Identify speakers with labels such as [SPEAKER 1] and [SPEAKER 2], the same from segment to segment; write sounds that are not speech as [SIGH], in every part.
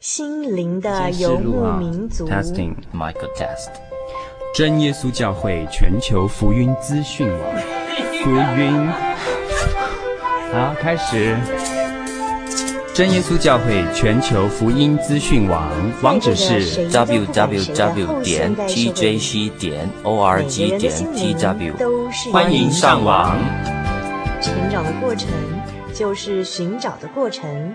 [SPEAKER 1] 心灵的游牧民族。
[SPEAKER 2] Testing Michael Test。
[SPEAKER 3] 真耶稣教会全球福音资讯网。福音。好，开始。真耶稣教会全球福音资讯网，网址是
[SPEAKER 2] www 点 tjc 点 org 点 tw。欢迎上网。
[SPEAKER 1] 成长的过程就是寻找的过程。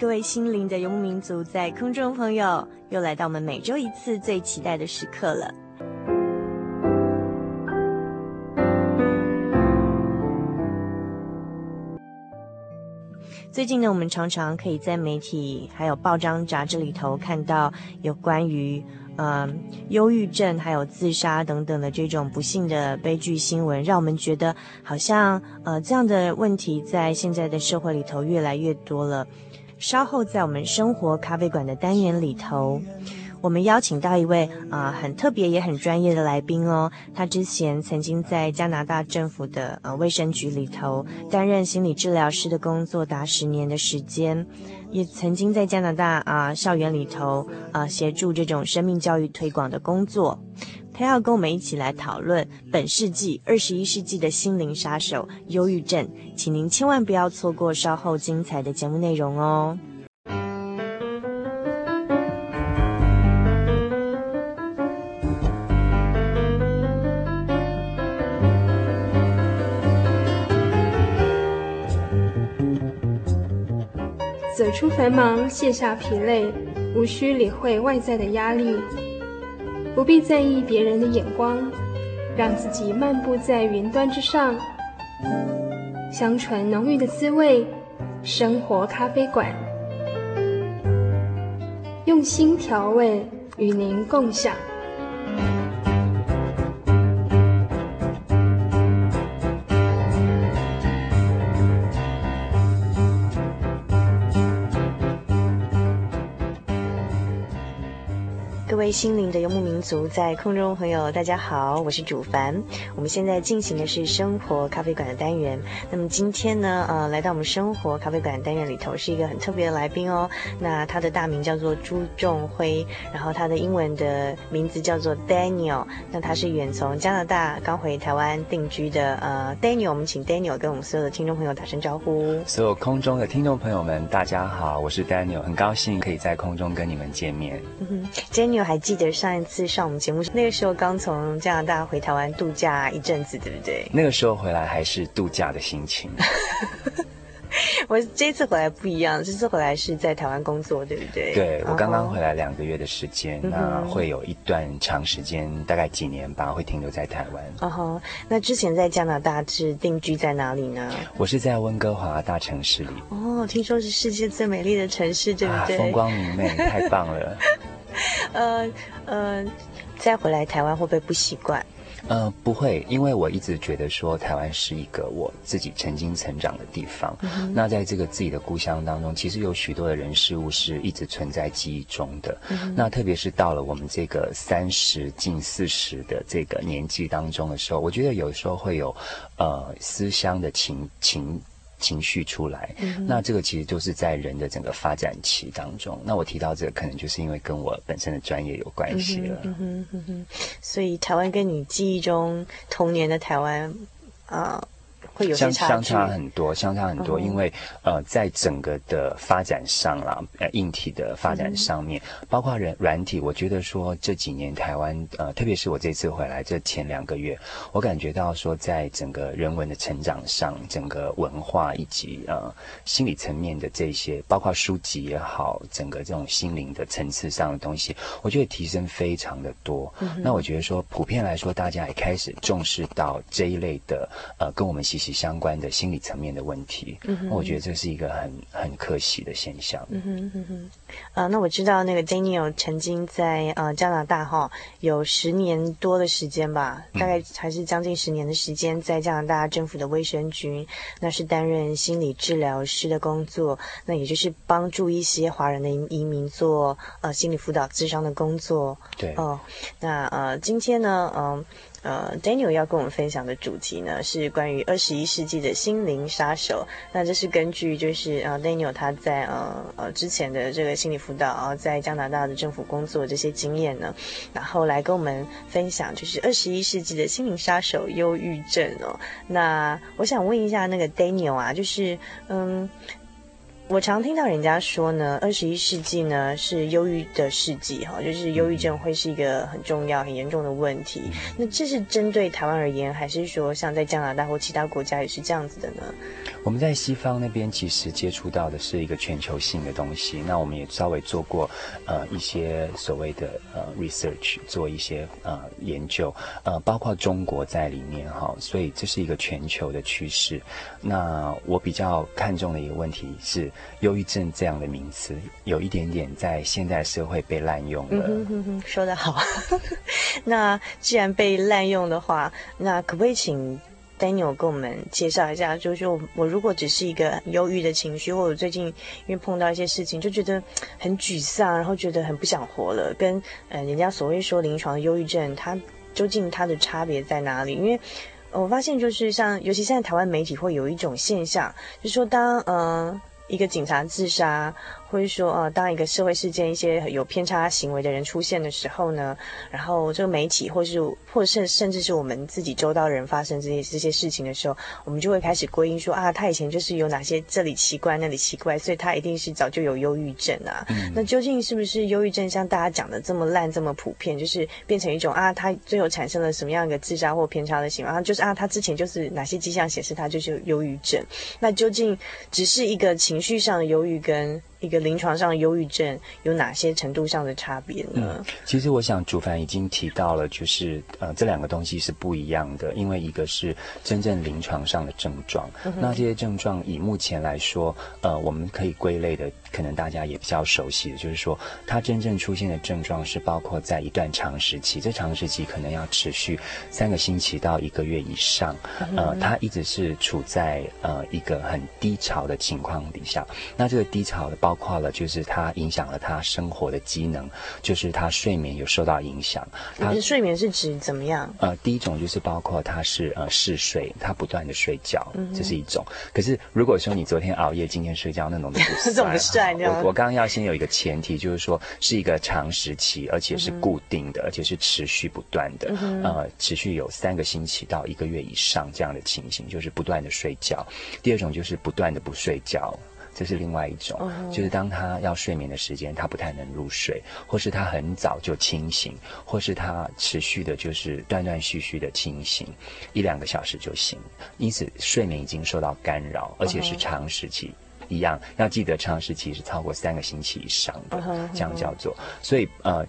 [SPEAKER 1] 各位心灵的游牧民族，在空中朋友，又来到我们每周一次最期待的时刻了。最近呢，我们常常可以在媒体还有报章杂志里头看到有关于嗯忧郁症还有自杀等等的这种不幸的悲剧新闻，让我们觉得好像呃这样的问题在现在的社会里头越来越多了。稍后在我们生活咖啡馆的单元里头，我们邀请到一位啊、很特别也很专业的来宾哦。他之前曾经在加拿大政府的呃卫生局里头担任心理治疗师的工作达十年的时间，也曾经在加拿大啊、校园里头啊、协助这种生命教育推广的工作。他要跟我们一起来讨论本世纪二十一世纪的心灵杀手——忧郁症，请您千万不要错过稍后精彩的节目内容哦。
[SPEAKER 4] 走出繁忙，卸下疲累，无需理会外在的压力。不必在意别人的眼光，让自己漫步在云端之上，香醇浓郁的滋味，生活咖啡馆，用心调味，与您共享。
[SPEAKER 1] 位心灵的游牧民族，在空中朋友，大家好，我是主凡。我们现在进行的是生活咖啡馆的单元。那么今天呢，呃，来到我们生活咖啡馆单元里头，是一个很特别的来宾哦。那他的大名叫做朱仲辉，然后他的英文的名字叫做 Daniel。那他是远从加拿大刚回台湾定居的呃 Daniel。我们请 Daniel 跟我们所有的听众朋友打声招呼。
[SPEAKER 5] 所有空中的听众朋友们，大家好，我是 Daniel，很高兴可以在空中跟你们见面。
[SPEAKER 1] 嗯哼，Daniel。还记得上一次上我们节目，那个时候刚从加拿大回台湾度假一阵子，对不对？
[SPEAKER 5] 那个时候回来还是度假的心情。[LAUGHS]
[SPEAKER 1] 我这次回来不一样，这次回来是在台湾工作，对不对？
[SPEAKER 5] 对，我刚刚回来两个月的时间，那会有一段长时间，大概几年吧，会停留在台湾。
[SPEAKER 1] 哦吼，那之前在加拿大是定居在哪里呢？
[SPEAKER 5] 我是在温哥华大城市里。
[SPEAKER 1] 哦，听说是世界最美丽的城市，对不对？
[SPEAKER 5] 风光明媚，太棒了。[LAUGHS] [LAUGHS]
[SPEAKER 1] 呃呃，再回来台湾会不会不习惯？
[SPEAKER 5] 呃，不会，因为我一直觉得说台湾是一个我自己曾经成长的地方。嗯、那在这个自己的故乡当中，其实有许多的人事物是一直存在记忆中的。嗯、那特别是到了我们这个三十近四十的这个年纪当中的时候，我觉得有时候会有呃思乡的情情。情绪出来，嗯、那这个其实就是在人的整个发展期当中。那我提到这个，可能就是因为跟我本身的专业有关系了。
[SPEAKER 1] 嗯哼嗯哼，所以台湾跟你记忆中童年的台湾，啊、呃，会有些差
[SPEAKER 5] 相差很多，相差很多，嗯、因为呃，在整个的发展上啦，呃，硬体的发展上面，嗯、包括人软体，我觉得说这几年台湾呃，特别是我这次回来这前两个月，我感觉到说，在整个人文的成长上，整个文化以及呃心理层面的这些，包括书籍也好，整个这种心灵的层次上的东西，我觉得提升非常的多。嗯、那我觉得说，普遍来说，大家也开始重视到这一类的呃，跟我们息息相关的心理层面的问题。我觉得这是一个很很可惜的现象。
[SPEAKER 1] 嗯哼哼哼。呃，那我知道那个 Daniel 曾经在呃加拿大哈有十年多的时间吧，大概还是将近十年的时间，在加拿大政府的卫生局，那是担任心理治疗师的工作，那也就是帮助一些华人的移民做呃心理辅导智商的工作。
[SPEAKER 5] 对。
[SPEAKER 1] 哦、呃，那呃今天呢，嗯、呃。呃，Daniel 要跟我们分享的主题呢，是关于二十一世纪的心灵杀手。那这是根据就是呃，Daniel 他在呃呃之前的这个心理辅导，在加拿大的政府工作这些经验呢，然后来跟我们分享就是二十一世纪的心灵杀手——忧郁症哦。那我想问一下那个 Daniel 啊，就是嗯。我常听到人家说呢，二十一世纪呢是忧郁的世纪，哈，就是忧郁症会是一个很重要、很严重的问题。那这是针对台湾而言，还是说像在加拿大或其他国家也是这样子的呢？
[SPEAKER 5] 我们在西方那边其实接触到的是一个全球性的东西。那我们也稍微做过呃一些所谓的呃 research，做一些呃研究，呃，包括中国在里面哈，所以这是一个全球的趋势。那我比较看重的一个问题是。忧郁症这样的名词有一点点在现代社会被滥用了。
[SPEAKER 1] 说得好。[LAUGHS] 那既然被滥用的话，那可不可以请 Daniel 跟我们介绍一下？就是说我如果只是一个忧郁的情绪，或者最近因为碰到一些事情，就觉得很沮丧，然后觉得很不想活了，跟呃人家所谓说临床的忧郁症，它究竟它的差别在哪里？因为我发现就是像，尤其现在台湾媒体会有一种现象，就是说当嗯。一个警察自杀。或者说，呃，当一个社会事件、一些有偏差行为的人出现的时候呢，然后这个媒体，或是或甚甚至是我们自己周遭的人发生这些这些事情的时候，我们就会开始归因说啊，他以前就是有哪些这里奇怪那里奇怪，所以他一定是早就有忧郁症啊。嗯、那究竟是不是忧郁症像大家讲的这么烂这么普遍，就是变成一种啊，他最后产生了什么样一个自杀或偏差的行为啊？就是啊，他之前就是哪些迹象显示他就是有忧郁症？那究竟只是一个情绪上的忧郁跟？一个临床上忧郁症有哪些程度上的差别呢？
[SPEAKER 5] 嗯，其实我想主凡已经提到了，就是呃这两个东西是不一样的，因为一个是真正临床上的症状，嗯、那这些症状以目前来说，呃我们可以归类的，可能大家也比较熟悉的，就是说它真正出现的症状是包括在一段长时期，这长时期可能要持续三个星期到一个月以上，嗯、呃它一直是处在呃一个很低潮的情况底下，那这个低潮的包包括了，就是它影响了他生活的机能，就是他睡眠有受到影响。他
[SPEAKER 1] 的睡眠是指怎么样？
[SPEAKER 5] 呃，第一种就是包括他是呃嗜睡，他不断的睡觉，嗯、这是一种。可是如果说你昨天熬夜，今天睡觉，那种不算。[LAUGHS] 我我刚刚要先有一个前提，就是说是一个长时期，而且是固定的，嗯、而且是持续不断的，嗯、呃，持续有三个星期到一个月以上这样的情形，就是不断的睡觉。第二种就是不断的不睡觉。这是另外一种，uh. 就是当他要睡眠的时间，他不太能入睡，或是他很早就清醒，或是他持续的，就是断断续续的清醒，一两个小时就醒，因此睡眠已经受到干扰，而且是长时期，uh. 一样要记得长时期是超过三个星期以上的，uh huh. 这样叫做，所以呃。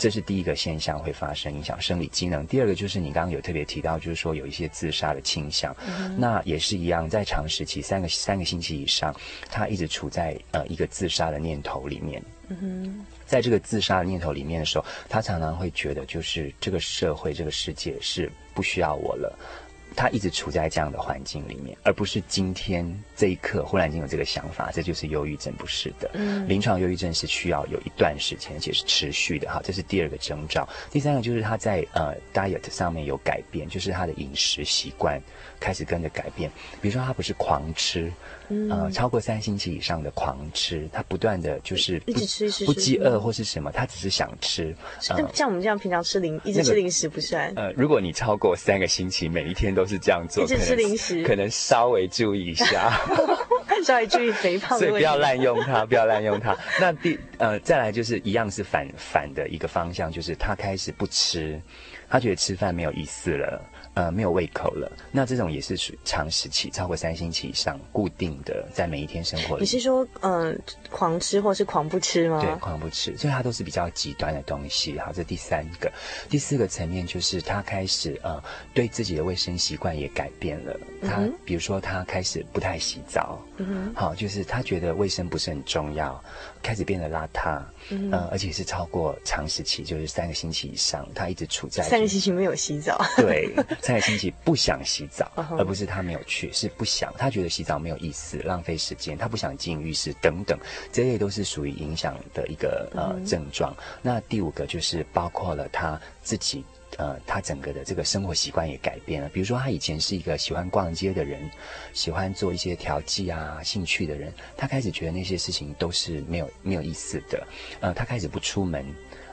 [SPEAKER 5] 这是第一个现象会发生影响生理机能。第二个就是你刚刚有特别提到，就是说有一些自杀的倾向，嗯、那也是一样，在长时期三个三个星期以上，他一直处在呃一个自杀的念头里面。嗯哼，在这个自杀的念头里面的时候，他常常会觉得就是这个社会这个世界是不需要我了。他一直处在这样的环境里面，而不是今天这一刻忽然间有这个想法，这就是忧郁症，不是的。嗯，临床忧郁症是需要有一段时间，而且是持续的。哈，这是第二个征兆。第三个就是他在呃 diet 上面有改变，就是他的饮食习惯开始跟着改变。比如说他不是狂吃，嗯、呃，超过三星期以上的狂吃，他不断的就是
[SPEAKER 1] 一直吃，吃
[SPEAKER 5] 不饥饿或是什么，他只是想吃。
[SPEAKER 1] 呃、像我们这样平常吃零，一直吃零食不算。
[SPEAKER 5] 呃，如果你超过三个星期，每一天都。是这样做，
[SPEAKER 1] 一直吃零食，
[SPEAKER 5] 可能稍微注意一下，[LAUGHS]
[SPEAKER 1] 稍微注意肥胖，
[SPEAKER 5] 所以不要滥用它，不要滥用它。那第呃，再来就是一样是反反的一个方向，就是他开始不吃，他觉得吃饭没有意思了。呃，没有胃口了，那这种也是属于长时期，超过三星期以上，固定的在每一天生活里。
[SPEAKER 1] 你是说，嗯、呃，狂吃或是狂不吃吗？
[SPEAKER 5] 对，狂不吃，所以它都是比较极端的东西。好，这第三个，第四个层面就是他开始呃，对自己的卫生习惯也改变了。他、嗯、比如说，他开始不太洗澡，嗯，好，就是他觉得卫生不是很重要，开始变得邋遢，嗯、呃，而且是超过长时期，就是三个星期以上，他一直处在
[SPEAKER 1] 三个星期没有洗澡，
[SPEAKER 5] 对。三个星期不想洗澡，而不是他没有去，是不想。他觉得洗澡没有意思，浪费时间，他不想进浴室等等，这些都是属于影响的一个呃症状。那第五个就是包括了他自己，呃，他整个的这个生活习惯也改变了。比如说，他以前是一个喜欢逛街的人，喜欢做一些调剂啊、兴趣的人，他开始觉得那些事情都是没有没有意思的。呃，他开始不出门。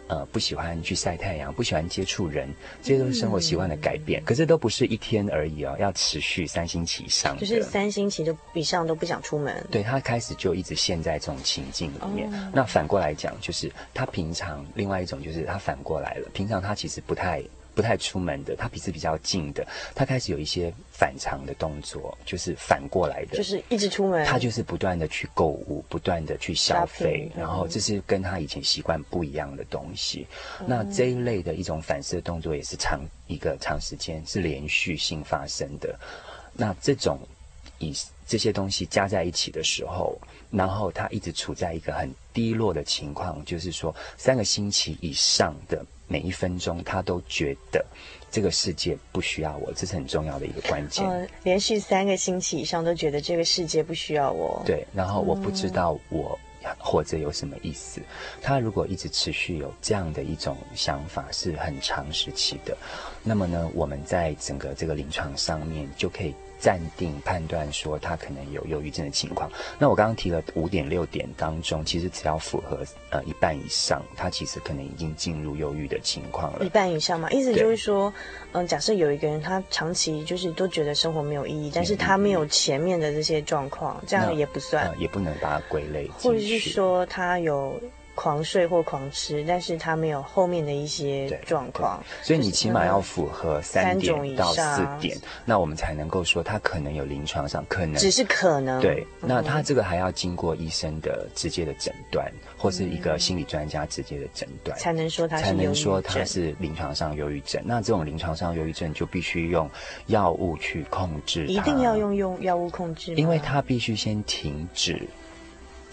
[SPEAKER 5] 呃，不喜欢去晒太阳，不喜欢接触人，这些都是生活习惯的改变。嗯、可是都不是一天而已哦，要持续三星期以上。
[SPEAKER 1] 就是三星期就以上都不想出门。
[SPEAKER 5] 对，他开始就一直陷在这种情境里面。哦、那反过来讲，就是他平常另外一种就是他反过来了，平常他其实不太。不太出门的，他鼻子比较近的，他开始有一些反常的动作，就是反过来的，
[SPEAKER 1] 就是一直出门，
[SPEAKER 5] 他就是不断的去购物，不断的去消费，然后这是跟他以前习惯不一样的东西。嗯、那这一类的一种反射动作也是长一个长时间是连续性发生的。那这种以这些东西加在一起的时候，然后他一直处在一个很低落的情况，就是说三个星期以上的。每一分钟，他都觉得这个世界不需要我，这是很重要的一个关键。
[SPEAKER 1] 呃，连续三个星期以上都觉得这个世界不需要我。
[SPEAKER 5] 对，然后我不知道我活着有什么意思。嗯。他如果一直持续有这样的一种想法，是很长时期的，那么呢，我们在整个这个临床上面就可以。暂定判断说他可能有忧郁症的情况。那我刚刚提了五点六点当中，其实只要符合呃一半以上，他其实可能已经进入忧郁的情况了。
[SPEAKER 1] 一半以上嘛，意思就是说，嗯、呃，假设有一个人他长期就是都觉得生活没有意义，但是他没有前面的这些状况，这样也不算，
[SPEAKER 5] 呃、也不能把它归类。
[SPEAKER 1] 或者是说他有。狂睡或狂吃，但是他没有后面的一些状况，
[SPEAKER 5] 所以你起码要符合三点到四点，那我们才能够说他可能有临床上可能，
[SPEAKER 1] 只是可能。
[SPEAKER 5] 对，那他这个还要经过医生的直接的诊断，嗯、或是一个心理专家直接的诊断，
[SPEAKER 1] 才能说他是才
[SPEAKER 5] 能说他是临床上忧郁症。那这种临床上忧郁症就必须用药物去控制，
[SPEAKER 1] 一定要用用药物控制，
[SPEAKER 5] 因为他必须先停止。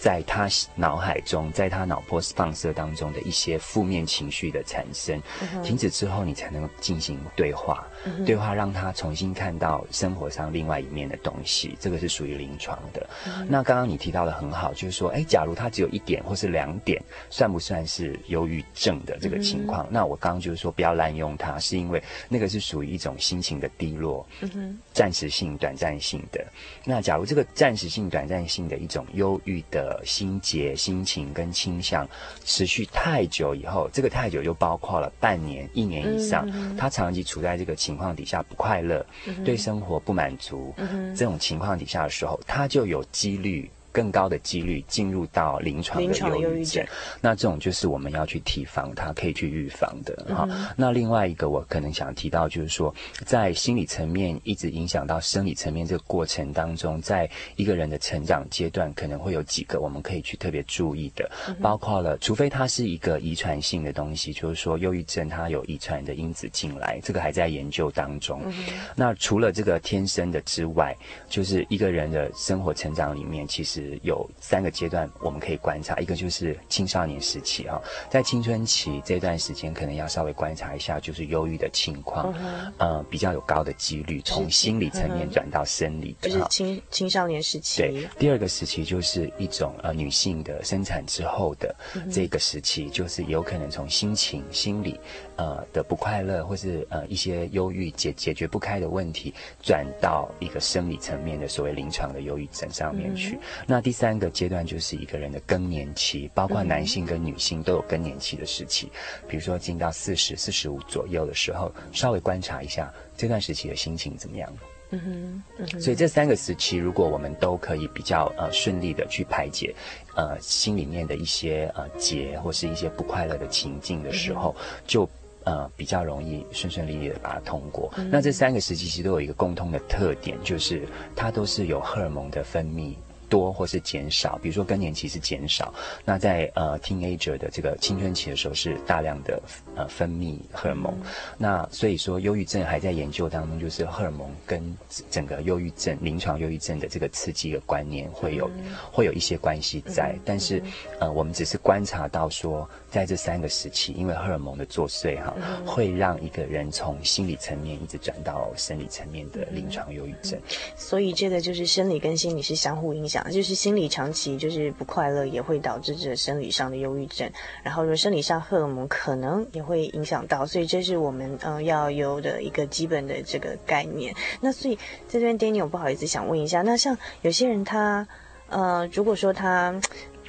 [SPEAKER 5] 在他脑海中，在他脑波放射当中的一些负面情绪的产生，嗯、停止之后，你才能进行对话，嗯、对话让他重新看到生活上另外一面的东西。这个是属于临床的。嗯、那刚刚你提到的很好，就是说，哎，假如他只有一点或是两点，算不算是忧郁症的这个情况？嗯、那我刚刚就是说，不要滥用它，是因为那个是属于一种心情的低落，嗯、暂时性、短暂性的。那假如这个暂时性、短暂性的一种忧郁的。心结、心情跟倾向持续太久以后，这个太久就包括了半年、一年以上，他长期处在这个情况底下不快乐，对生活不满足，这种情况底下的时候，他就有几率。更高的几率进入到临床的忧郁症，症，那这种就是我们要去提防它，可以去预防的哈、嗯。那另外一个我可能想提到就是说，在心理层面一直影响到生理层面这个过程当中，在一个人的成长阶段，可能会有几个我们可以去特别注意的，嗯、包括了，除非它是一个遗传性的东西，就是说忧郁症它有遗传的因子进来，这个还在研究当中。嗯、那除了这个天生的之外，就是一个人的生活成长里面，其实。有三个阶段我们可以观察，一个就是青少年时期啊，在青春期这段时间，可能要稍微观察一下，就是忧郁的情况，嗯、呃，比较有高的几率从心理层面转到生理的，
[SPEAKER 1] 就是青青少年时期。
[SPEAKER 5] 对，第二个时期就是一种呃女性的生产之后的这个时期，就是有可能从心情、心理呃的不快乐，或是呃一些忧郁解解决不开的问题，转到一个生理层面的所谓临床的忧郁症上面去。嗯那第三个阶段就是一个人的更年期，包括男性跟女性都有更年期的时期，比如说进到四十四十五左右的时候，稍微观察一下这段时期的心情怎么样。嗯哼，嗯哼，所以这三个时期，如果我们都可以比较呃顺利的去排解，呃心里面的一些呃结或是一些不快乐的情境的时候，嗯、就呃比较容易顺顺利利的把它通过。嗯、那这三个时期其实都有一个共通的特点，就是它都是有荷尔蒙的分泌。多或是减少，比如说更年期是减少，那在呃 teenager 的这个青春期的时候是大量的呃分泌荷尔蒙，嗯、那所以说忧郁症还在研究当中，就是荷尔蒙跟整个忧郁症临床忧郁症的这个刺激的观念会有、嗯、会有一些关系在，嗯、但是呃我们只是观察到说，在这三个时期，因为荷尔蒙的作祟哈，嗯、会让一个人从心理层面一直转到生理层面的临床忧郁症、嗯，
[SPEAKER 1] 所以这个就是生理跟心理是相互影响。就是心理长期就是不快乐，也会导致这生理上的忧郁症。然后说生理上荷尔蒙可能也会影响到，所以这是我们呃要有的一个基本的这个概念。那所以在这边，Daniel 不好意思想问一下，那像有些人他呃如果说他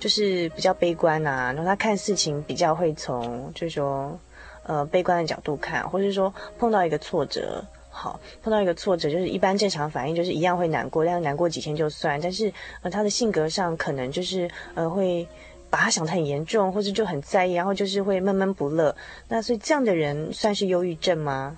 [SPEAKER 1] 就是比较悲观啊，然后他看事情比较会从就是说呃悲观的角度看，或者是说碰到一个挫折。好，碰到一个挫折，就是一般正常反应就是一样会难过，但是难过几天就算。但是呃，他的性格上可能就是呃会把他想得很严重，或者就很在意，然后就是会闷闷不乐。那所以这样的人算是忧郁症吗？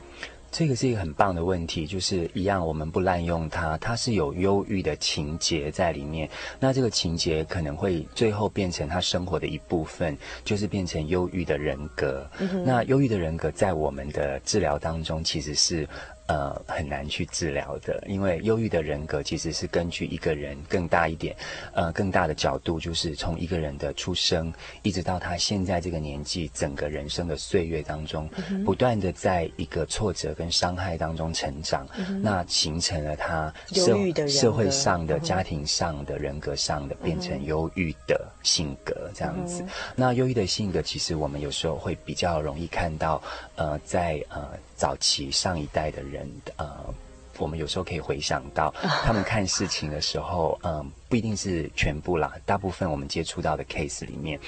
[SPEAKER 5] 这个是一个很棒的问题，就是一样，我们不滥用它，它是有忧郁的情节在里面。那这个情节可能会最后变成他生活的一部分，就是变成忧郁的人格。嗯。那忧郁的人格在我们的治疗当中其实是。呃，很难去治疗的，因为忧郁的人格其实是根据一个人更大一点，呃，更大的角度，就是从一个人的出生一直到他现在这个年纪，整个人生的岁月当中，嗯、不断的在一个挫折跟伤害当中成长，嗯、那形成了他社社会上的、家庭上的、人格上的，变成忧郁的性格这样子。嗯、那忧郁的性格，其实我们有时候会比较容易看到，呃，在呃。早期上一代的人，呃，我们有时候可以回想到 [LAUGHS] 他们看事情的时候，嗯、呃，不一定是全部啦，大部分我们接触到的 case 里面。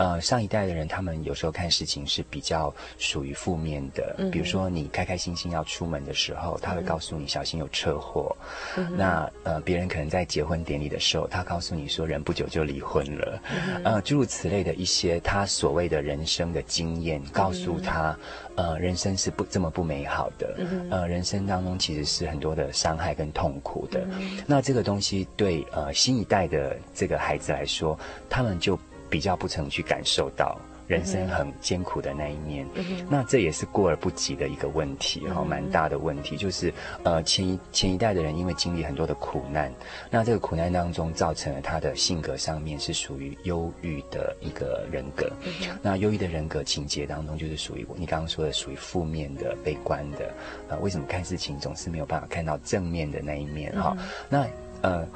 [SPEAKER 5] 呃，上一代的人，他们有时候看事情是比较属于负面的。嗯。比如说，你开开心心要出门的时候，他会告诉你小心有车祸。嗯。那呃，别人可能在结婚典礼的时候，他告诉你说人不久就离婚了。嗯。呃，诸如此类的一些他所谓的人生的经验，告诉他，呃，人生是不这么不美好的。嗯。呃，人生当中其实是很多的伤害跟痛苦的。嗯。那这个东西对呃新一代的这个孩子来说，他们就。比较不曾去感受到人生很艰苦的那一面，嗯、那这也是过而不及的一个问题哈，蛮、大的问题。就是呃，前一前一代的人因为经历很多的苦难，那这个苦难当中造成了他的性格上面是属于忧郁的一个人格。嗯、那忧郁的人格情节当中，就是属于你刚刚说的属于负面的、悲观的。呃，为什么看事情总是没有办法看到正面的那一面哈？嗯、那呃，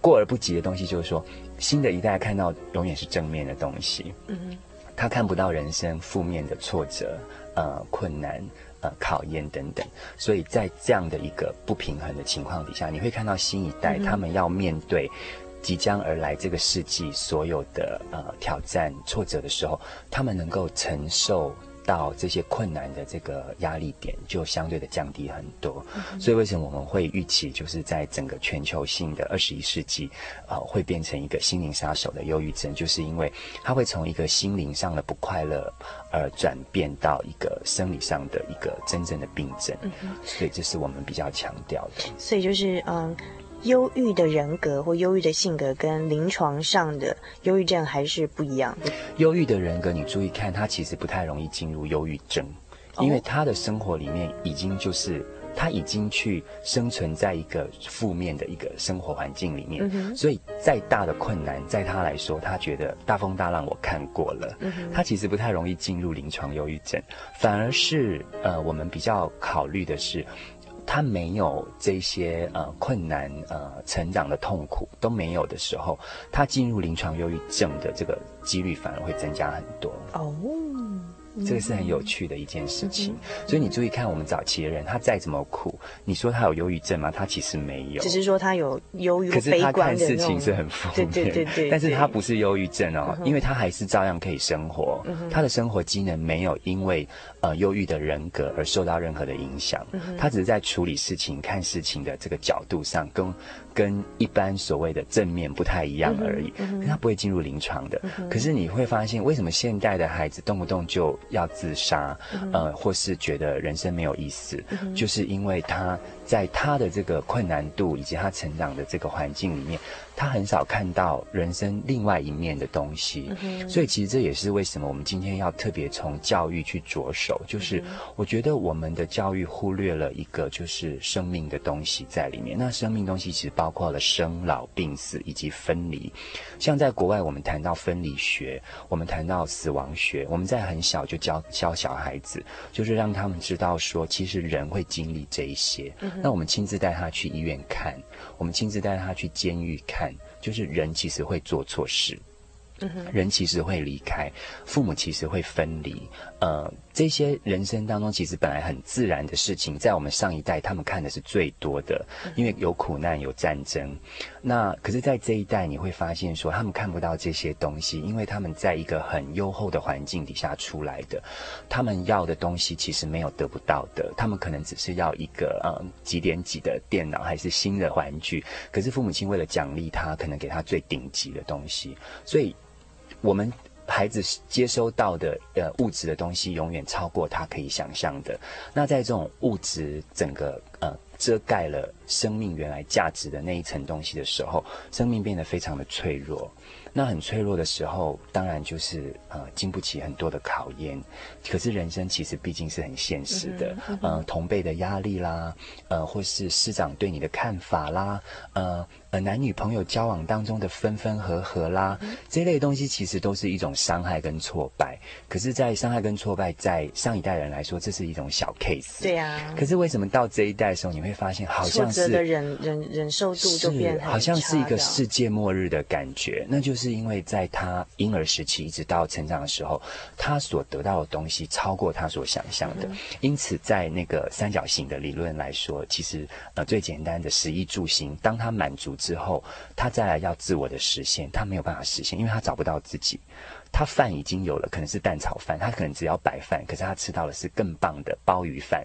[SPEAKER 5] 过而不及的东西就是说。新的一代看到永远是正面的东西，嗯哼，他看不到人生负面的挫折、呃困难、呃考验等等，所以在这样的一个不平衡的情况底下，你会看到新一代他们要面对即将而来这个世纪所有的呃挑战、挫折的时候，他们能够承受。到这些困难的这个压力点就相对的降低很多，嗯、所以为什么我们会预期就是在整个全球性的二十一世纪，呃，会变成一个心灵杀手的忧郁症，就是因为它会从一个心灵上的不快乐而转变到一个生理上的一个真正的病症，嗯、所以这是我们比较强调的。
[SPEAKER 1] 所以就是嗯。忧郁的人格或忧郁的性格跟临床上的忧郁症还是不一样的。
[SPEAKER 5] 忧郁的人格，你注意看，他其实不太容易进入忧郁症，因为他的生活里面已经就是他已经去生存在一个负面的一个生活环境里面，嗯、所以再大的困难，在他来说，他觉得大风大浪我看过了，嗯、他其实不太容易进入临床忧郁症，反而是呃，我们比较考虑的是。他没有这些呃困难呃成长的痛苦都没有的时候，他进入临床忧郁症的这个几率反而会增加很多。
[SPEAKER 1] 哦，
[SPEAKER 5] 这个是很有趣的一件事情。所以你注意看，我们早期的人，他再怎么苦，你说他有忧郁症吗？他其实没有，
[SPEAKER 1] 只是说他有忧郁，
[SPEAKER 5] 可是他看事情是很负面，
[SPEAKER 1] 对对对对。
[SPEAKER 5] 但是他不是忧郁症哦，因为他还是照样可以生活，他的生活机能没有因为呃忧郁的人格而受到任何的影响，他只是在处理事情、看事情的这个角度上跟。跟一般所谓的正面不太一样而已，他不会进入临床的。嗯、可是你会发现，为什么现代的孩子动不动就要自杀，嗯、呃，或是觉得人生没有意思，嗯、就是因为他在他的这个困难度以及他成长的这个环境里面。他很少看到人生另外一面的东西，嗯、所以其实这也是为什么我们今天要特别从教育去着手。就是我觉得我们的教育忽略了一个，就是生命的东西在里面。那生命东西其实包括了生老病死以及分离。像在国外，我们谈到分离学，我们谈到死亡学，我们在很小就教教小孩子，就是让他们知道说，其实人会经历这一些。嗯、那我们亲自带他去医院看，我们亲自带他去监狱看。就是人其实会做错事。人其实会离开，父母其实会分离，呃，这些人生当中其实本来很自然的事情，在我们上一代他们看的是最多的，因为有苦难有战争。那可是，在这一代你会发现说，他们看不到这些东西，因为他们在一个很优厚的环境底下出来的，他们要的东西其实没有得不到的，他们可能只是要一个嗯几点几的电脑还是新的玩具，可是父母亲为了奖励他，可能给他最顶级的东西，所以。我们孩子接收到的呃物质的东西，永远超过他可以想象的。那在这种物质整个呃遮盖了生命原来价值的那一层东西的时候，生命变得非常的脆弱。那很脆弱的时候，当然就是呃经不起很多的考验。可是人生其实毕竟是很现实的，嗯嗯、呃同辈的压力啦，呃或是师长对你的看法啦，呃。呃，男女朋友交往当中的分分合合啦，嗯、这类东西其实都是一种伤害跟挫败。可是，在伤害跟挫败，在上一代人来说，这是一种小 case。
[SPEAKER 1] 对啊。
[SPEAKER 5] 可是为什么到这一代的时候，你会发现好像是
[SPEAKER 1] 忍忍忍受度就变很，
[SPEAKER 5] 好像是一个世界末日的感觉。那就是因为在他婴儿时期一直到成长的时候，他所得到的东西超过他所想象的。嗯、因此，在那个三角形的理论来说，其实呃最简单的食衣住行，当他满足。之后，他再来要自我的实现，他没有办法实现，因为他找不到自己。他饭已经有了，可能是蛋炒饭，他可能只要白饭，可是他吃到的是更棒的鲍鱼饭。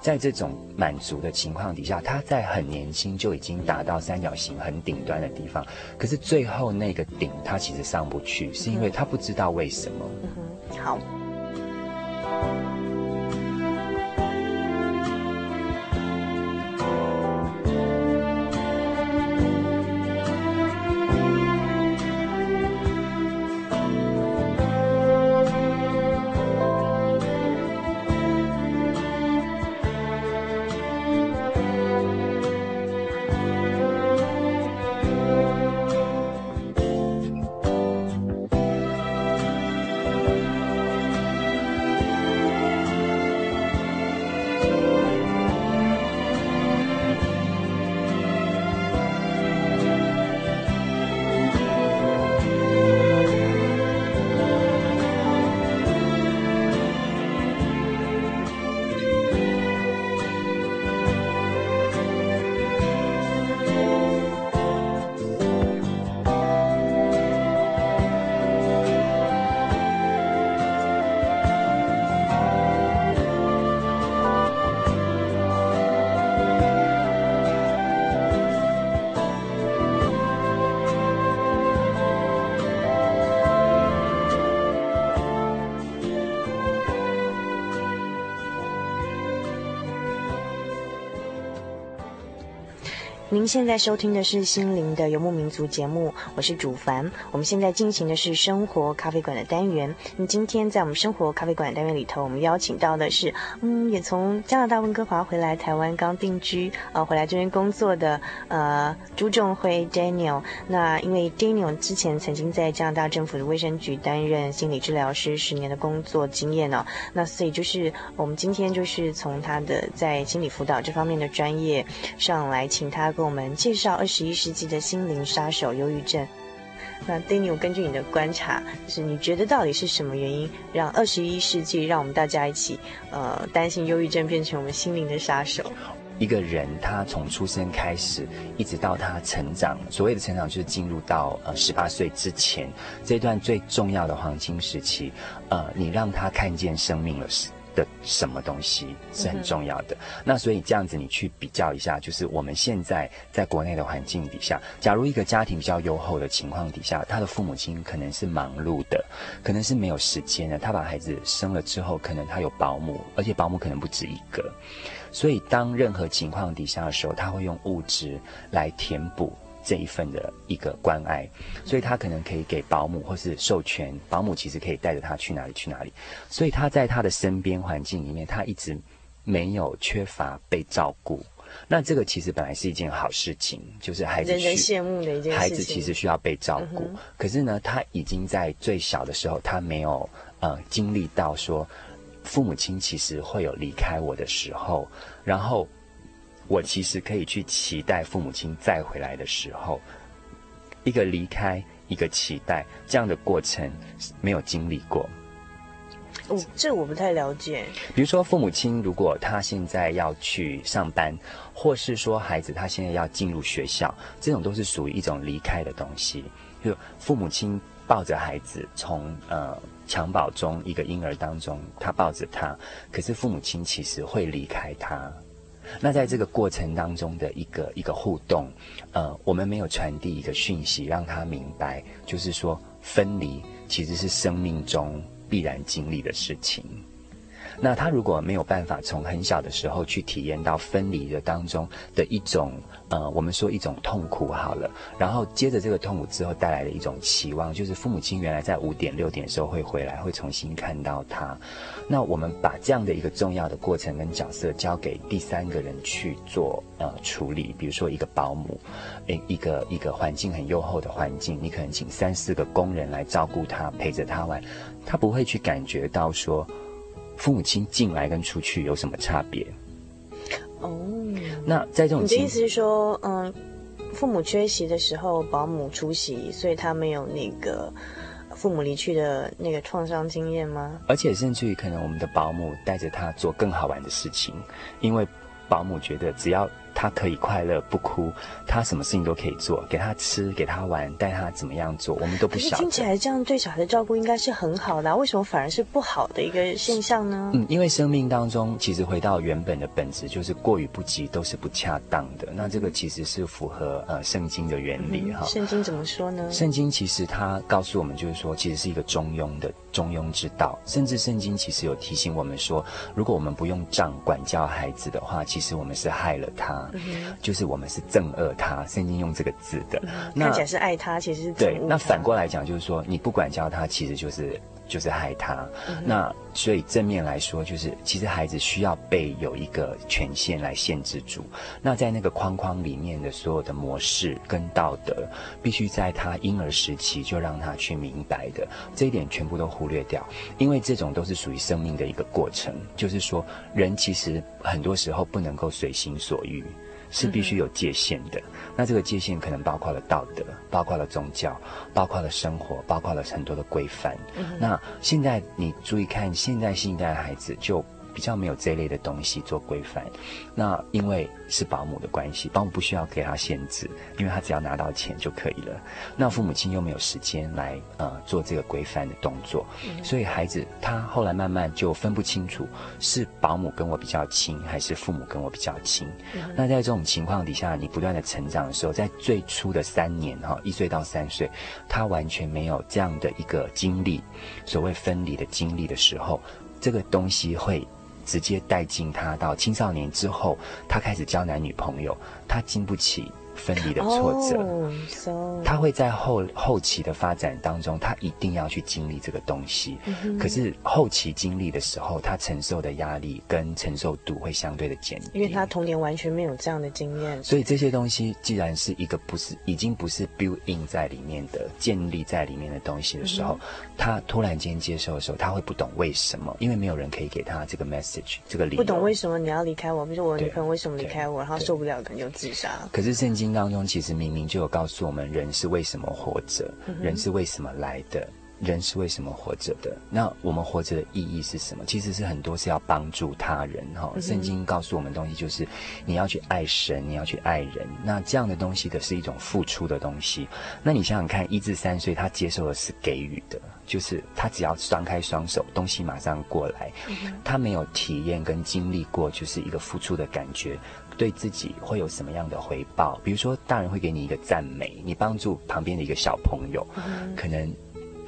[SPEAKER 5] 在这种满足的情况底下，他在很年轻就已经达到三角形很顶端的地方，可是最后那个顶他其实上不去，是因为他不知道为什
[SPEAKER 1] 么。好。您现在收听的是心灵的游牧民族节目，我是主凡。我们现在进行的是生活咖啡馆的单元。那今天在我们生活咖啡馆单元里头，我们邀请到的是，嗯，也从加拿大温哥华回来台湾刚定居，呃，回来这边工作的，呃，朱仲辉 Daniel。那因为 Daniel 之前曾经在加拿大政府的卫生局担任心理治疗师十年的工作经验哦，那所以就是我们今天就是从他的在心理辅导这方面的专业上来，请他我们介绍二十一世纪的心灵杀手——忧郁症。那 Daniel 根据你的观察，就是你觉得到底是什么原因，让二十一世纪让我们大家一起，呃，担心忧郁症变成我们心灵的杀手？
[SPEAKER 5] 一个人他从出生开始，一直到他成长，所谓的成长就是进入到呃十八岁之前这段最重要的黄金时期，呃，你让他看见生命了。的什么东西是很重要的？嗯、那所以这样子，你去比较一下，就是我们现在在国内的环境底下，假如一个家庭比较优厚的情况底下，他的父母亲可能是忙碌的，可能是没有时间的。他把孩子生了之后，可能他有保姆，而且保姆可能不止一个。所以当任何情况底下的时候，他会用物质来填补。这一份的一个关爱，所以他可能可以给保姆，或是授权保姆，其实可以带着他去哪里去哪里。所以他在他的身边环境里面，他一直没有缺乏被照顾。那这个其实本来是一件好事情，就是孩子人人羡慕的一件事情。孩子其实需要被照顾，嗯、可是呢，他已经在最小的时候，他没有呃经历到说父母亲其实会有离开我的时候，然后。我其实可以去期待父母亲再回来的时候，一个离开，一个期待，这样的过程没有经历过。
[SPEAKER 1] 哦，这我不太了解。
[SPEAKER 5] 比如说，父母亲如果他现在要去上班，或是说孩子他现在要进入学校，这种都是属于一种离开的东西。就父母亲抱着孩子从呃襁褓中一个婴儿当中，他抱着他，可是父母亲其实会离开他。那在这个过程当中的一个一个互动，呃，我们没有传递一个讯息，让他明白，就是说分离其实是生命中必然经历的事情。那他如果没有办法从很小的时候去体验到分离的当中的一种，呃，我们说一种痛苦好了，然后接着这个痛苦之后带来的一种期望，就是父母亲原来在五点六点的时候会回来，会重新看到他。那我们把这样的一个重要的过程跟角色交给第三个人去做呃处理，比如说一个保姆，诶，一个一个环境很优厚的环境，你可能请三四个工人来照顾他，陪着他玩，他不会去感觉到说。父母亲进来跟出去有什么差别？哦，那在这种，
[SPEAKER 1] 你的意思是说，嗯，父母缺席的时候，保姆出席，所以他没有那个父母离去的那个创伤经验吗？
[SPEAKER 5] 而且甚至于可能我们的保姆带着他做更好玩的事情，因为保姆觉得只要。他可以快乐不哭，他什么事情都可以做，给他吃，给他玩，带他怎么样做，我们都不晓得。
[SPEAKER 1] 听起来这样对小孩的照顾应该是很好的啊，为什么反而是不好的一个现象呢？
[SPEAKER 5] 嗯，因为生命当中其实回到原本的本质，就是过于不及都是不恰当的。那这个其实是符合呃圣经的原理哈。
[SPEAKER 1] 圣经怎么说呢？
[SPEAKER 5] 圣经其实它告诉我们，就是说其实是一个中庸的中庸之道。甚至圣经其实有提醒我们说，如果我们不用杖管教孩子的话，其实我们是害了他。嗯、就是我们是憎恶他，圣经用这个字的，嗯、
[SPEAKER 1] 那看起来是爱他，其实是
[SPEAKER 5] 对。那反过来讲，就是说你不管教他，其实就是。就是害他，嗯、那所以正面来说，就是其实孩子需要被有一个权限来限制住。那在那个框框里面的所有的模式跟道德，必须在他婴儿时期就让他去明白的，这一点全部都忽略掉，因为这种都是属于生命的一个过程。就是说，人其实很多时候不能够随心所欲。是必须有界限的，那这个界限可能包括了道德，包括了宗教，包括了生活，包括了很多的规范。那现在你注意看，现在新一代的孩子就。比较没有这一类的东西做规范，那因为是保姆的关系，保姆不需要给他限制，因为他只要拿到钱就可以了。那父母亲又没有时间来呃做这个规范的动作，所以孩子他后来慢慢就分不清楚是保姆跟我比较亲，还是父母跟我比较亲。那在这种情况底下，你不断的成长的时候，在最初的三年哈，一岁到三岁，他完全没有这样的一个经历，所谓分离的经历的时候，这个东西会。直接带进他到青少年之后，他开始交男女朋友，他经不起。分离的挫折，oh, so. 他会在后后期的发展当中，他一定要去经历这个东西。Mm -hmm. 可是后期经历的时候，他承受的压力跟承受度会相对的减低，
[SPEAKER 1] 因为他童年完全没有这样的经验。
[SPEAKER 5] 所以这些东西既然是一个不是已经不是 build in 在里面的建立在里面的东西的时候，mm -hmm. 他突然间接受的时候，他会不懂为什么，因为没有人可以给他这个 message 这个理由。
[SPEAKER 1] 不懂为什么你要离开我，比如说我女朋友为什么离开我，然后受不了可能就自杀。
[SPEAKER 5] 可是圣经。经当中其实明明就有告诉我们，人是为什么活着，人是为什么来的。人是为什么活着的？那我们活着的意义是什么？其实是很多是要帮助他人哈。圣经告诉我们东西就是你要去爱神，你要去爱人。那这样的东西的是一种付出的东西。那你想想看，一至三岁他接受的是给予的，就是他只要张开双手，东西马上过来。他没有体验跟经历过，就是一个付出的感觉，对自己会有什么样的回报？比如说，大人会给你一个赞美，你帮助旁边的一个小朋友，可能。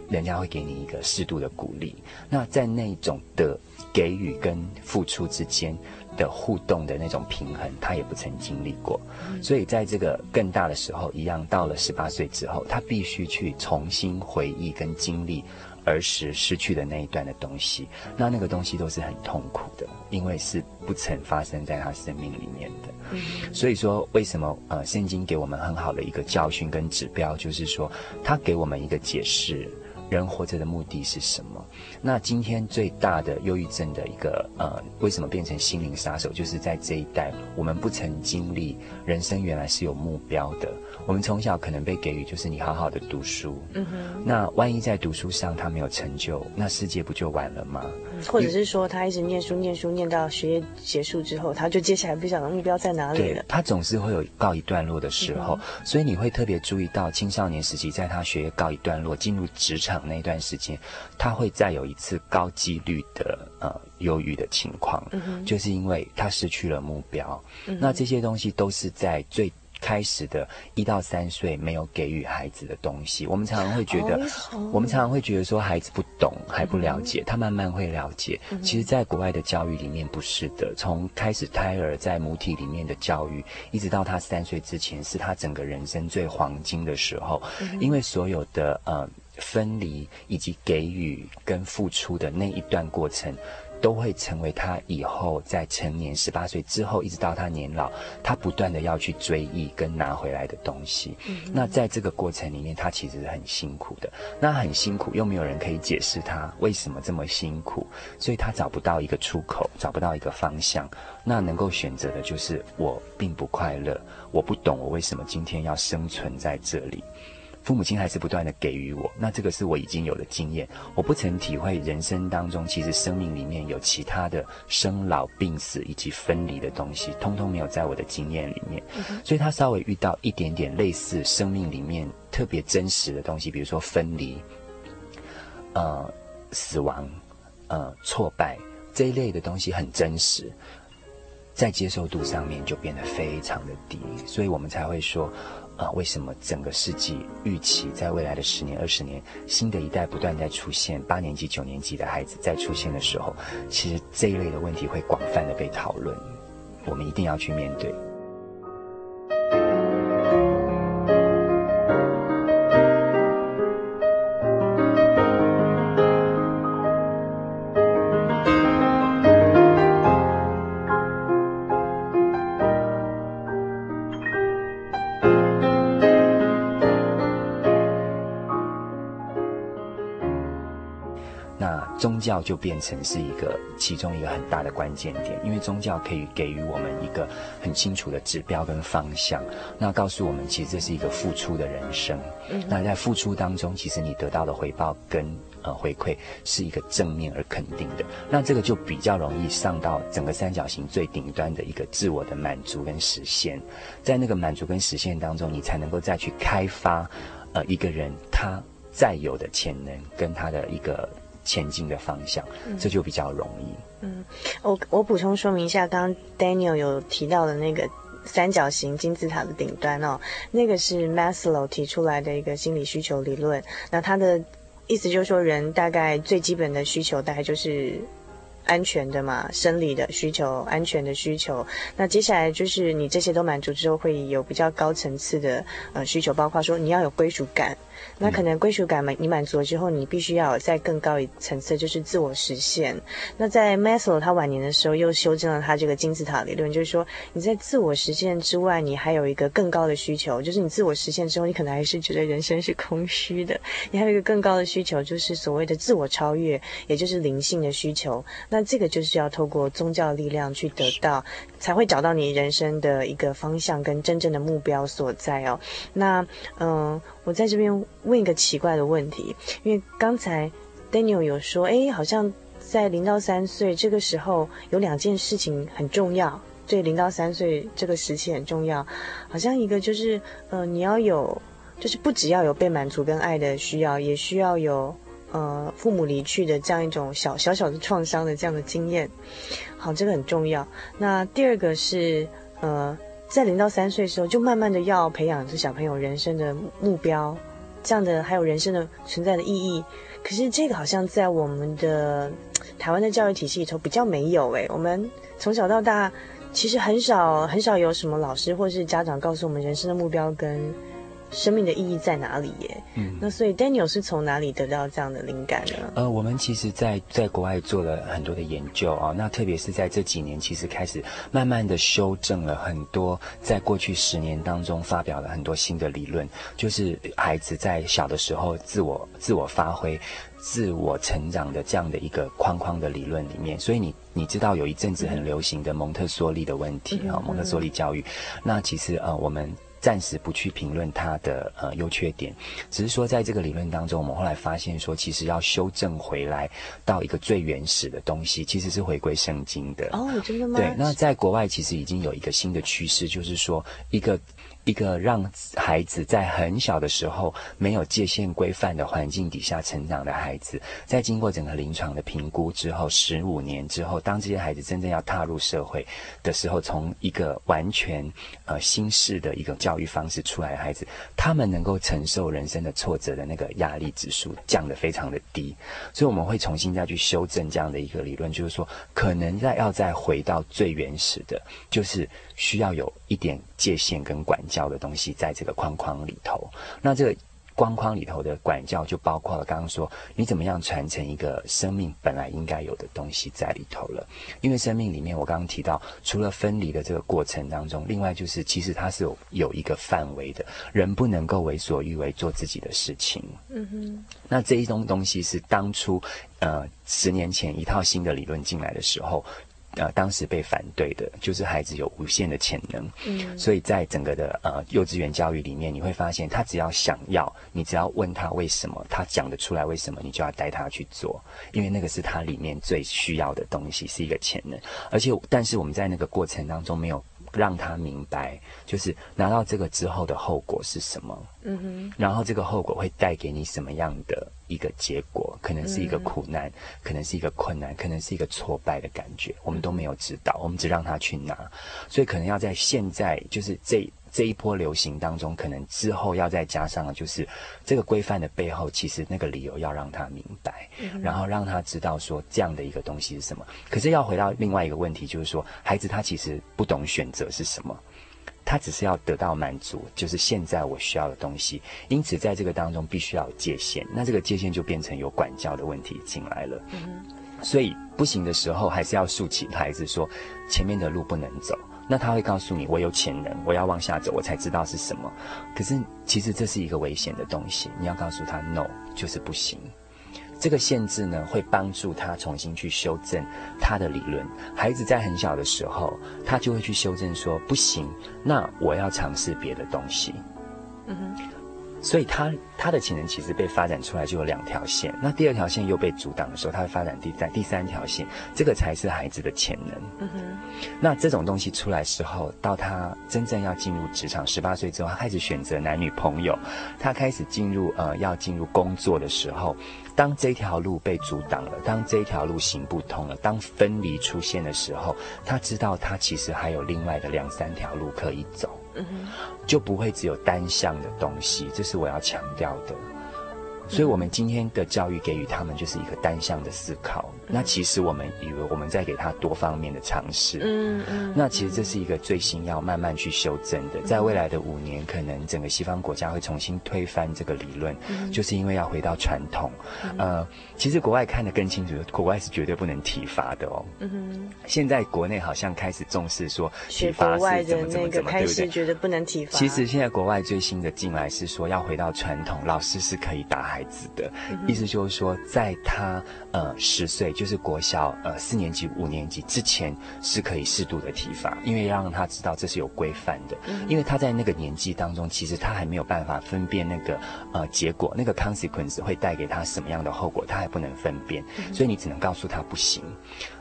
[SPEAKER 5] 人家会给你一个适度的鼓励，那在那种的给予跟付出之间的互动的那种平衡，他也不曾经历过，所以在这个更大的时候，一样到了十八岁之后，他必须去重新回忆跟经历儿时失去的那一段的东西，那那个东西都是很痛苦的，因为是不曾发生在他生命里面的。所以说，为什么呃，圣经给我们很好的一个教训跟指标，就是说，他给我们一个解释。人活着的目的是什么？那今天最大的忧郁症的一个呃，为什么变成心灵杀手？就是在这一代，我们不曾经历人生原来是有目标的。我们从小可能被给予就是你好好的读书，嗯哼。那万一在读书上他没有成就，那世界不就完了吗？
[SPEAKER 1] 或者是说他一直念书念书念到学业结束之后，他就接下来不晓得目标在哪里了。
[SPEAKER 5] 他总是会有告一段落的时候，嗯、所以你会特别注意到青少年时期，在他学业告一段落，进入职场那段时间，他会再有一次高几率的呃忧郁的情况，嗯，就是因为他失去了目标。嗯、那这些东西都是在最。开始的一到三岁没有给予孩子的东西，我们常常会觉得，我们常常会觉得说孩子不懂还不了解，他慢慢会了解。其实，在国外的教育里面不是的，从开始胎儿在母体里面的教育，一直到他三岁之前，是他整个人生最黄金的时候，因为所有的呃分离以及给予跟付出的那一段过程。都会成为他以后在成年十八岁之后，一直到他年老，他不断的要去追忆跟拿回来的东西。嗯。那在这个过程里面，他其实是很辛苦的。那很辛苦，又没有人可以解释他为什么这么辛苦，所以他找不到一个出口，找不到一个方向。那能够选择的就是我并不快乐，我不懂我为什么今天要生存在这里。父母亲还是不断的给予我，那这个是我已经有的经验。我不曾体会人生当中，其实生命里面有其他的生老病死以及分离的东西，通通没有在我的经验里面。所以他稍微遇到一点点类似生命里面特别真实的东西，比如说分离、呃死亡、呃挫败这一类的东西很真实，在接受度上面就变得非常的低，所以我们才会说。啊，为什么整个世纪预期在未来的十年、二十年，新的一代不断在出现，八年级、九年级的孩子在出现的时候，其实这一类的问题会广泛的被讨论，我们一定要去面对。教就变成是一个其中一个很大的关键点，因为宗教可以给予我们一个很清楚的指标跟方向，那告诉我们其实这是一个付出的人生。嗯，那在付出当中，其实你得到的回报跟呃回馈是一个正面而肯定的，那这个就比较容易上到整个三角形最顶端的一个自我的满足跟实现，在那个满足跟实现当中，你才能够再去开发呃一个人他再有的潜能跟他的一个。前进的方向，这就比较容易。
[SPEAKER 1] 嗯，我我补充说明一下，刚刚 Daniel 有提到的那个三角形金字塔的顶端哦，那个是 Maslow 提出来的一个心理需求理论。那他的意思就是说，人大概最基本的需求大概就是安全的嘛，生理的需求、安全的需求。那接下来就是你这些都满足之后，会有比较高层次的呃需求，包括说你要有归属感。那可能归属感满你满足了之后，你必须要有再更高一层次，就是自我实现。那在 Maslow 他晚年的时候又修正了他这个金字塔理论，就是说你在自我实现之外，你还有一个更高的需求，就是你自我实现之后，你可能还是觉得人生是空虚的，你还有一个更高的需求，就是所谓的自我超越，也就是灵性的需求。那这个就是要透过宗教力量去得到，才会找到你人生的一个方向跟真正的目标所在哦。那嗯、我在这边问一个奇怪的问题，因为刚才 Daniel 有说，哎，好像在零到三岁这个时候有两件事情很重要，对，零到三岁这个时期很重要，好像一个就是，呃，你要有，就是不只要有被满足跟爱的需要，也需要有，呃，父母离去的这样一种小小小的创伤的这样的经验，好，这个很重要。那第二个是，呃。在零到三岁的时候，就慢慢的要培养这小朋友人生的目标，这样的还有人生的存在的意义。可是这个好像在我们的台湾的教育体系里头比较没有诶，我们从小到大其实很少很少有什么老师或是家长告诉我们人生的目标跟。生命的意义在哪里耶？嗯，那所以 Daniel 是从哪里得到这样的灵感呢？
[SPEAKER 5] 呃，我们其实在，在在国外做了很多的研究啊、哦，那特别是在这几年，其实开始慢慢的修正了很多，在过去十年当中发表了很多新的理论，就是孩子在小的时候自我自我发挥、自我成长的这样的一个框框的理论里面。所以你你知道有一阵子很流行的蒙特梭利的问题啊、嗯哦，蒙特梭利教育，那其实呃我们。暂时不去评论它的呃优缺点，只是说在这个理论当中，我们后来发现说，其实要修正回来到一个最原始的东西，其实是回归圣经的。
[SPEAKER 1] 哦，真的吗？
[SPEAKER 5] 对，那在国外其实已经有一个新的趋势，就是说一个。一个让孩子在很小的时候没有界限规范的环境底下成长的孩子，在经过整个临床的评估之后，十五年之后，当这些孩子真正要踏入社会的时候，从一个完全呃新式的一个教育方式出来的孩子，他们能够承受人生的挫折的那个压力指数降得非常的低，所以我们会重新再去修正这样的一个理论，就是说可能再要再回到最原始的，就是需要有一点界限跟管教。的东西在这个框框里头，那这个框框里头的管教就包括了刚刚说你怎么样传承一个生命本来应该有的东西在里头了。因为生命里面我刚刚提到，除了分离的这个过程当中，另外就是其实它是有有一个范围的，人不能够为所欲为做自己的事情。嗯哼，那这一种东西是当初呃十年前一套新的理论进来的时候。呃，当时被反对的就是孩子有无限的潜能，嗯，所以在整个的呃幼稚园教育里面，你会发现他只要想要，你只要问他为什么，他讲得出来为什么，你就要带他去做，因为那个是他里面最需要的东西，是一个潜能。而且，但是我们在那个过程当中没有。让他明白，就是拿到这个之后的后果是什么。嗯哼。然后这个后果会带给你什么样的一个结果？可能是一个苦难，嗯、可能是一个困难，可能是一个挫败的感觉。我们都没有知道，我们只让他去拿。所以可能要在现在，就是这。这一波流行当中，可能之后要再加上的就是这个规范的背后，其实那个理由要让他明白，然后让他知道说这样的一个东西是什么。可是要回到另外一个问题，就是说孩子他其实不懂选择是什么，他只是要得到满足，就是现在我需要的东西。因此在这个当中必须要有界限，那这个界限就变成有管教的问题进来了。所以不行的时候，还是要竖起牌子说前面的路不能走。那他会告诉你，我有潜能，我要往下走，我才知道是什么。可是其实这是一个危险的东西，你要告诉他 “no”，就是不行。这个限制呢，会帮助他重新去修正他的理论。孩子在很小的时候，他就会去修正说：“不行，那我要尝试别的东西。”嗯哼。所以他他的潜能其实被发展出来就有两条线，那第二条线又被阻挡的时候，他会发展第三第三条线，这个才是孩子的潜能。嗯哼。那这种东西出来时候，到他真正要进入职场，十八岁之后，他开始选择男女朋友，他开始进入呃要进入工作的时候，当这条路被阻挡了，当这条路行不通了，当分离出现的时候，他知道他其实还有另外的两三条路可以走。就不会只有单向的东西，这是我要强调的。所以我们今天的教育给予他们就是一个单向的思考。嗯、那其实我们以为我们在给他多方面的尝试。嗯嗯。那其实这是一个最新要慢慢去修正的，在未来的五年，可能整个西方国家会重新推翻这个理论，嗯、就是因为要回到传统。嗯、呃，其实国外看得更清楚，国外是绝对不能体罚的哦。嗯哼。现在国内好像开始重视说体罚是怎么怎么怎么，对不对？
[SPEAKER 1] 觉得不能体罚。
[SPEAKER 5] 其实现在国外最新的进来是说要回到传统，老师是可以打孩子的，嗯、意思就是说，在他呃十岁，就是国小呃四年级、五年级之前是可以适度的体罚，因为要让他知道这是有规范的。嗯、因为他在那个年纪当中，其实他还没有办法分辨那个呃结果，那个 consequence 会带给他什么样的后果，他还不能分辨，嗯、所以你只能告诉他不行。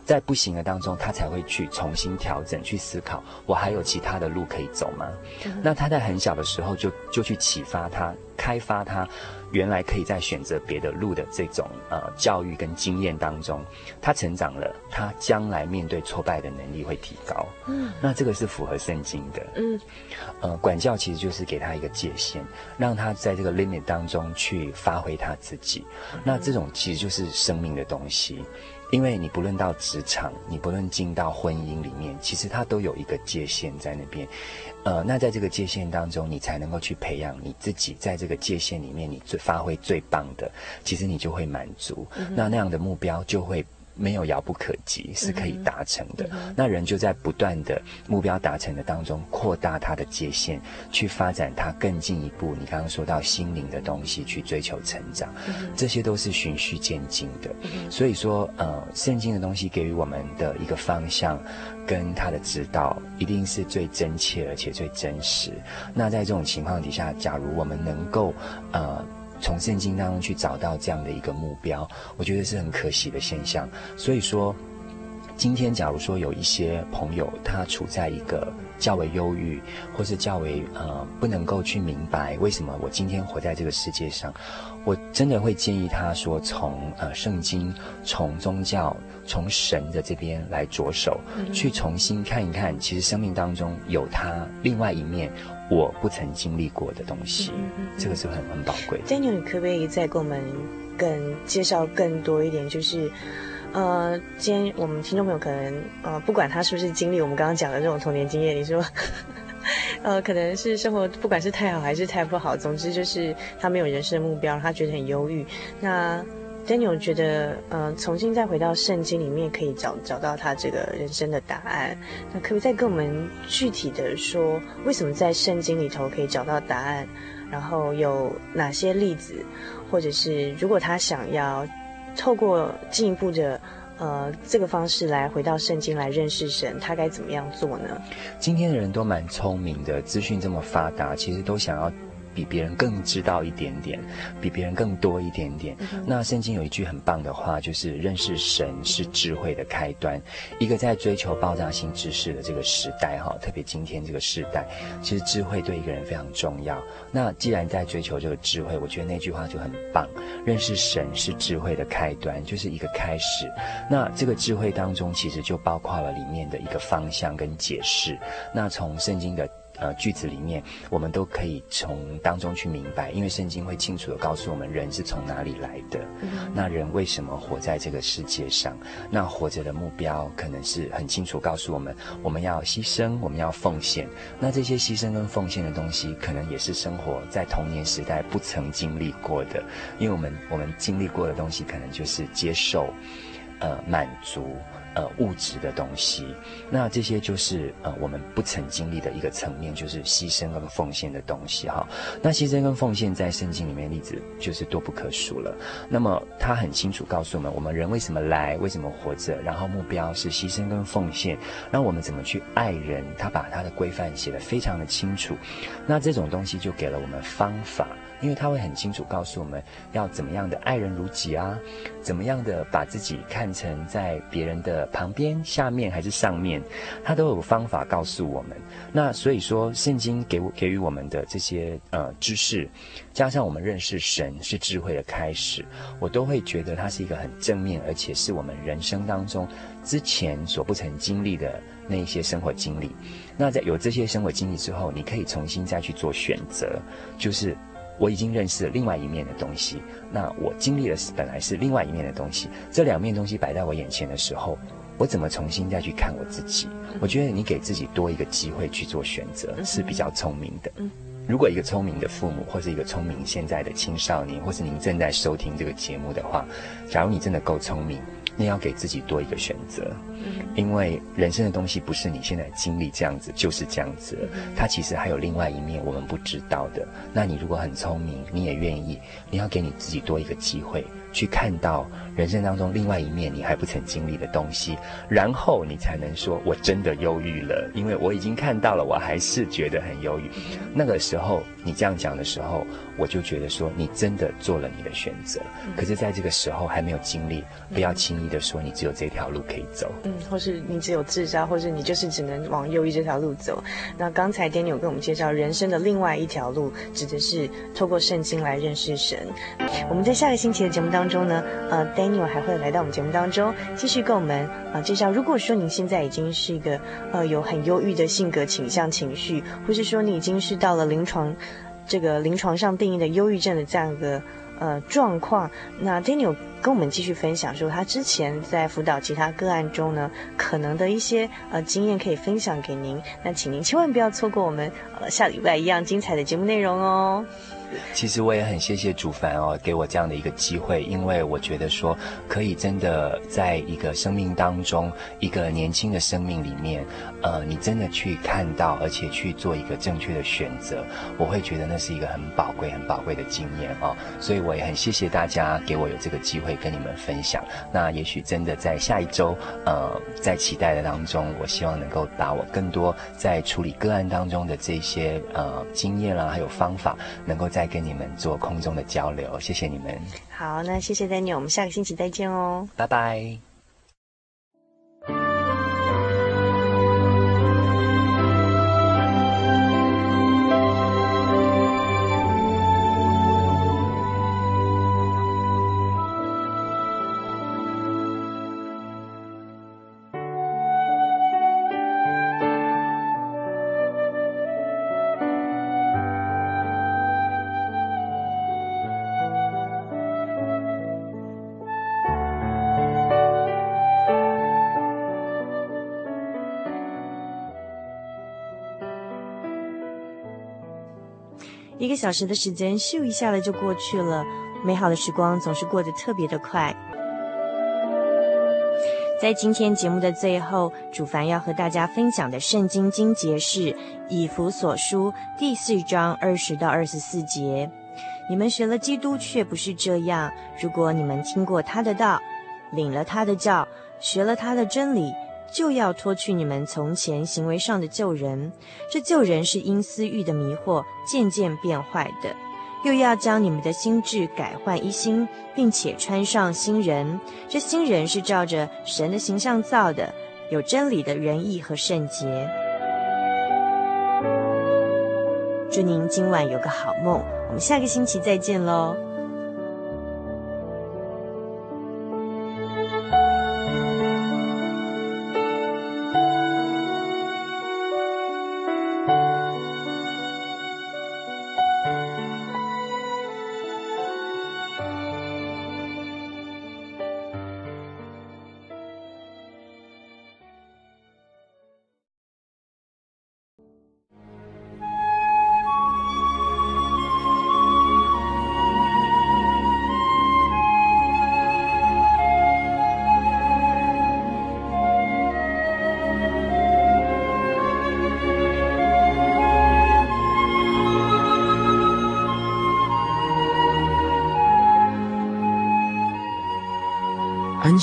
[SPEAKER 5] 在不行的当中，他才会去重新调整，去思考我还有其他的路可以走吗？嗯、那他在很小的时候就就去启发他，开发他原来可以在选择别的路的这种呃教育跟经验当中，他成长了，他将来面对挫败的能力会提高。嗯，那这个是符合圣经的。嗯，呃，管教其实就是给他一个界限，让他在这个 limit 当中去发挥他自己。嗯、那这种其实就是生命的东西。因为你不论到职场，你不论进到婚姻里面，其实它都有一个界限在那边，呃，那在这个界限当中，你才能够去培养你自己，在这个界限里面，你最发挥最棒的，其实你就会满足，嗯、那那样的目标就会。没有遥不可及，是可以达成的。嗯、那人就在不断的目标达成的当中，扩大他的界限，去发展他更进一步。你刚刚说到心灵的东西，去追求成长，嗯、这些都是循序渐进的。嗯、所以说，呃，圣经的东西给予我们的一个方向，跟他的指导，一定是最真切而且最真实。那在这种情况底下，假如我们能够，呃。从圣经当中去找到这样的一个目标，我觉得是很可惜的现象。所以说，今天假如说有一些朋友他处在一个较为忧郁，或是较为呃不能够去明白为什么我今天活在这个世界上，我真的会建议他说从呃圣经、从宗教、从神的这边来着手，嗯、去重新看一看，其实生命当中有他另外一面。我不曾经历过的东西，嗯嗯嗯、这个是很很宝贵。
[SPEAKER 1] Daniel，你可不可以再给我们更介绍更多一点？就是，呃，今天我们听众朋友可能呃，不管他是不是经历我们刚刚讲的这种童年经验，你说，[LAUGHS] 呃，可能是生活不管是太好还是太不好，总之就是他没有人生的目标，他觉得很忧郁。那 Daniel 觉得，呃，重新再回到圣经里面，可以找找到他这个人生的答案。那可不可以再跟我们具体的说，为什么在圣经里头可以找到答案？然后有哪些例子，或者是如果他想要透过进一步的，呃，这个方式来回到圣经来认识神，他该怎么样做呢？
[SPEAKER 5] 今天的人都蛮聪明的，资讯这么发达，其实都想要。比别人更知道一点点，比别人更多一点点。嗯、那圣经有一句很棒的话，就是认识神是智慧的开端。一个在追求爆炸性知识的这个时代，哈，特别今天这个时代，其实智慧对一个人非常重要。那既然在追求这个智慧，我觉得那句话就很棒。认识神是智慧的开端，就是一个开始。那这个智慧当中，其实就包括了里面的一个方向跟解释。那从圣经的。呃，句子里面我们都可以从当中去明白，因为圣经会清楚的告诉我们人是从哪里来的，嗯、那人为什么活在这个世界上，那活着的目标可能是很清楚告诉我们，我们要牺牲，我们要奉献，那这些牺牲跟奉献的东西，可能也是生活在童年时代不曾经历过的，因为我们我们经历过的东西，可能就是接受，呃，满足。呃，物质的东西，那这些就是呃我们不曾经历的一个层面，就是牺牲跟奉献的东西哈。那牺牲跟奉献在圣经里面例子就是多不可数了。那么他很清楚告诉我们，我们人为什么来，为什么活着，然后目标是牺牲跟奉献。那我们怎么去爱人？他把他的规范写得非常的清楚。那这种东西就给了我们方法。因为他会很清楚告诉我们要怎么样的爱人如己啊，怎么样的把自己看成在别人的旁边、下面还是上面，他都有方法告诉我们。那所以说，圣经给我给予我们的这些呃知识，加上我们认识神是智慧的开始，我都会觉得它是一个很正面，而且是我们人生当中之前所不曾经历的那一些生活经历。那在有这些生活经历之后，你可以重新再去做选择，就是。我已经认识了另外一面的东西，那我经历了本来是另外一面的东西，这两面东西摆在我眼前的时候，我怎么重新再去看我自己？我觉得你给自己多一个机会去做选择是比较聪明的。如果一个聪明的父母，或是一个聪明现在的青少年，或是您正在收听这个节目的话，假如你真的够聪明，你要给自己多一个选择，因为人生的东西不是你现在经历这样子就是这样子，它其实还有另外一面我们不知道的。那你如果很聪明，你也愿意，你要给你自己多一个机会。去看到人生当中另外一面你还不曾经历的东西，然后你才能说我真的忧郁了，因为我已经看到了，我还是觉得很忧郁。那个时候你这样讲的时候，我就觉得说你真的做了你的选择。可是在这个时候还没有经历，不要轻易的说你只有这条路可以走，
[SPEAKER 1] 嗯，或是你只有自杀，或是你就是只能往忧郁这条路走。那刚才 Daniel 跟我们介绍人生的另外一条路，指的是透过圣经来认识神。我们在下个星期的节目当中。当中呢，呃，Daniel 还会来到我们节目当中，继续跟我们啊介绍。如果说您现在已经是一个呃有很忧郁的性格倾向情绪，或是说你已经是到了临床这个临床上定义的忧郁症的这样一个呃状况，那 Daniel 跟我们继续分享说，他之前在辅导其他个案中呢，可能的一些呃经验可以分享给您。那请您千万不要错过我们呃下礼拜一样精彩的节目内容哦。
[SPEAKER 5] 其实我也很谢谢主凡哦，给我这样的一个机会，因为我觉得说可以真的在一个生命当中，一个年轻的生命里面，呃，你真的去看到，而且去做一个正确的选择，我会觉得那是一个很宝贵、很宝贵的经验哦。所以我也很谢谢大家给我有这个机会跟你们分享。那也许真的在下一周，呃，在期待的当中，我希望能够把我更多在处理个案当中的这些呃经验啦，还有方法，能够再跟你们做空中的交流，谢谢你们。
[SPEAKER 1] 好，那谢谢 Daniel，我们下个星期再见哦，
[SPEAKER 5] 拜拜。
[SPEAKER 1] 小时的时间，咻一下子就过去了。美好的时光总是过得特别的快。在今天节目的最后，主凡要和大家分享的圣经经节是《以弗所书》第四章二十到二十四节。你们学了基督，却不是这样。如果你们听过他的道，领了他的教，学了他的真理。就要脱去你们从前行为上的旧人，这旧人是因私欲的迷惑渐渐变坏的；又要将你们的心智改换一新，并且穿上新人。这新人是照着神的形象造的，有真理的仁义和圣洁。祝您今晚有个好梦，我们下个星期再见
[SPEAKER 6] 喽。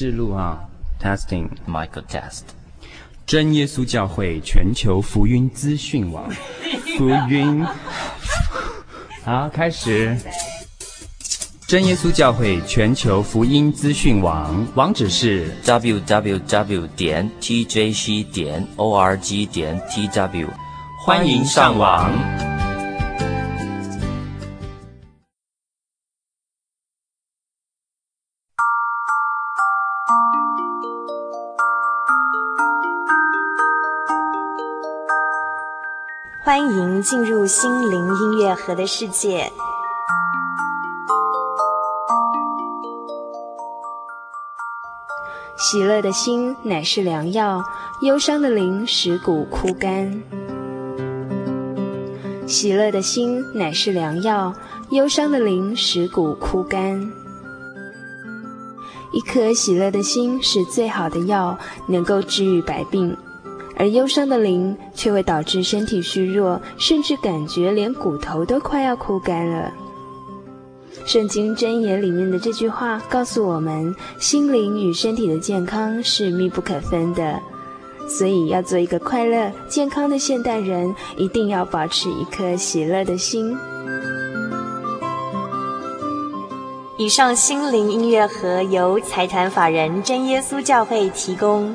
[SPEAKER 3] 试录啊
[SPEAKER 2] ，Testing，Michael Test。
[SPEAKER 3] 真耶稣教会全球福音资讯网，[LAUGHS] 福音。好，开始。真耶稣教会全球福音资讯网，网址是
[SPEAKER 2] www 点 tjc 点 org 点 tw，欢迎上
[SPEAKER 1] 网。进入心灵音乐盒的世界。
[SPEAKER 4] 喜乐的心乃是良药，忧伤的灵使骨枯干。喜乐的心乃是良药，忧伤的灵使骨枯干。一颗喜乐的心是最好的药，能够治愈百病。而忧伤的灵却会导致身体虚弱，甚至感觉连骨头都快要枯干了。圣经箴言里面的这句话告诉我们，心灵与身体的健康是密不可分的，所以要做一个快乐健康的现代人，一定要保持一颗喜乐的心。
[SPEAKER 1] 以上心灵音乐盒由财团法人真耶稣教会提供。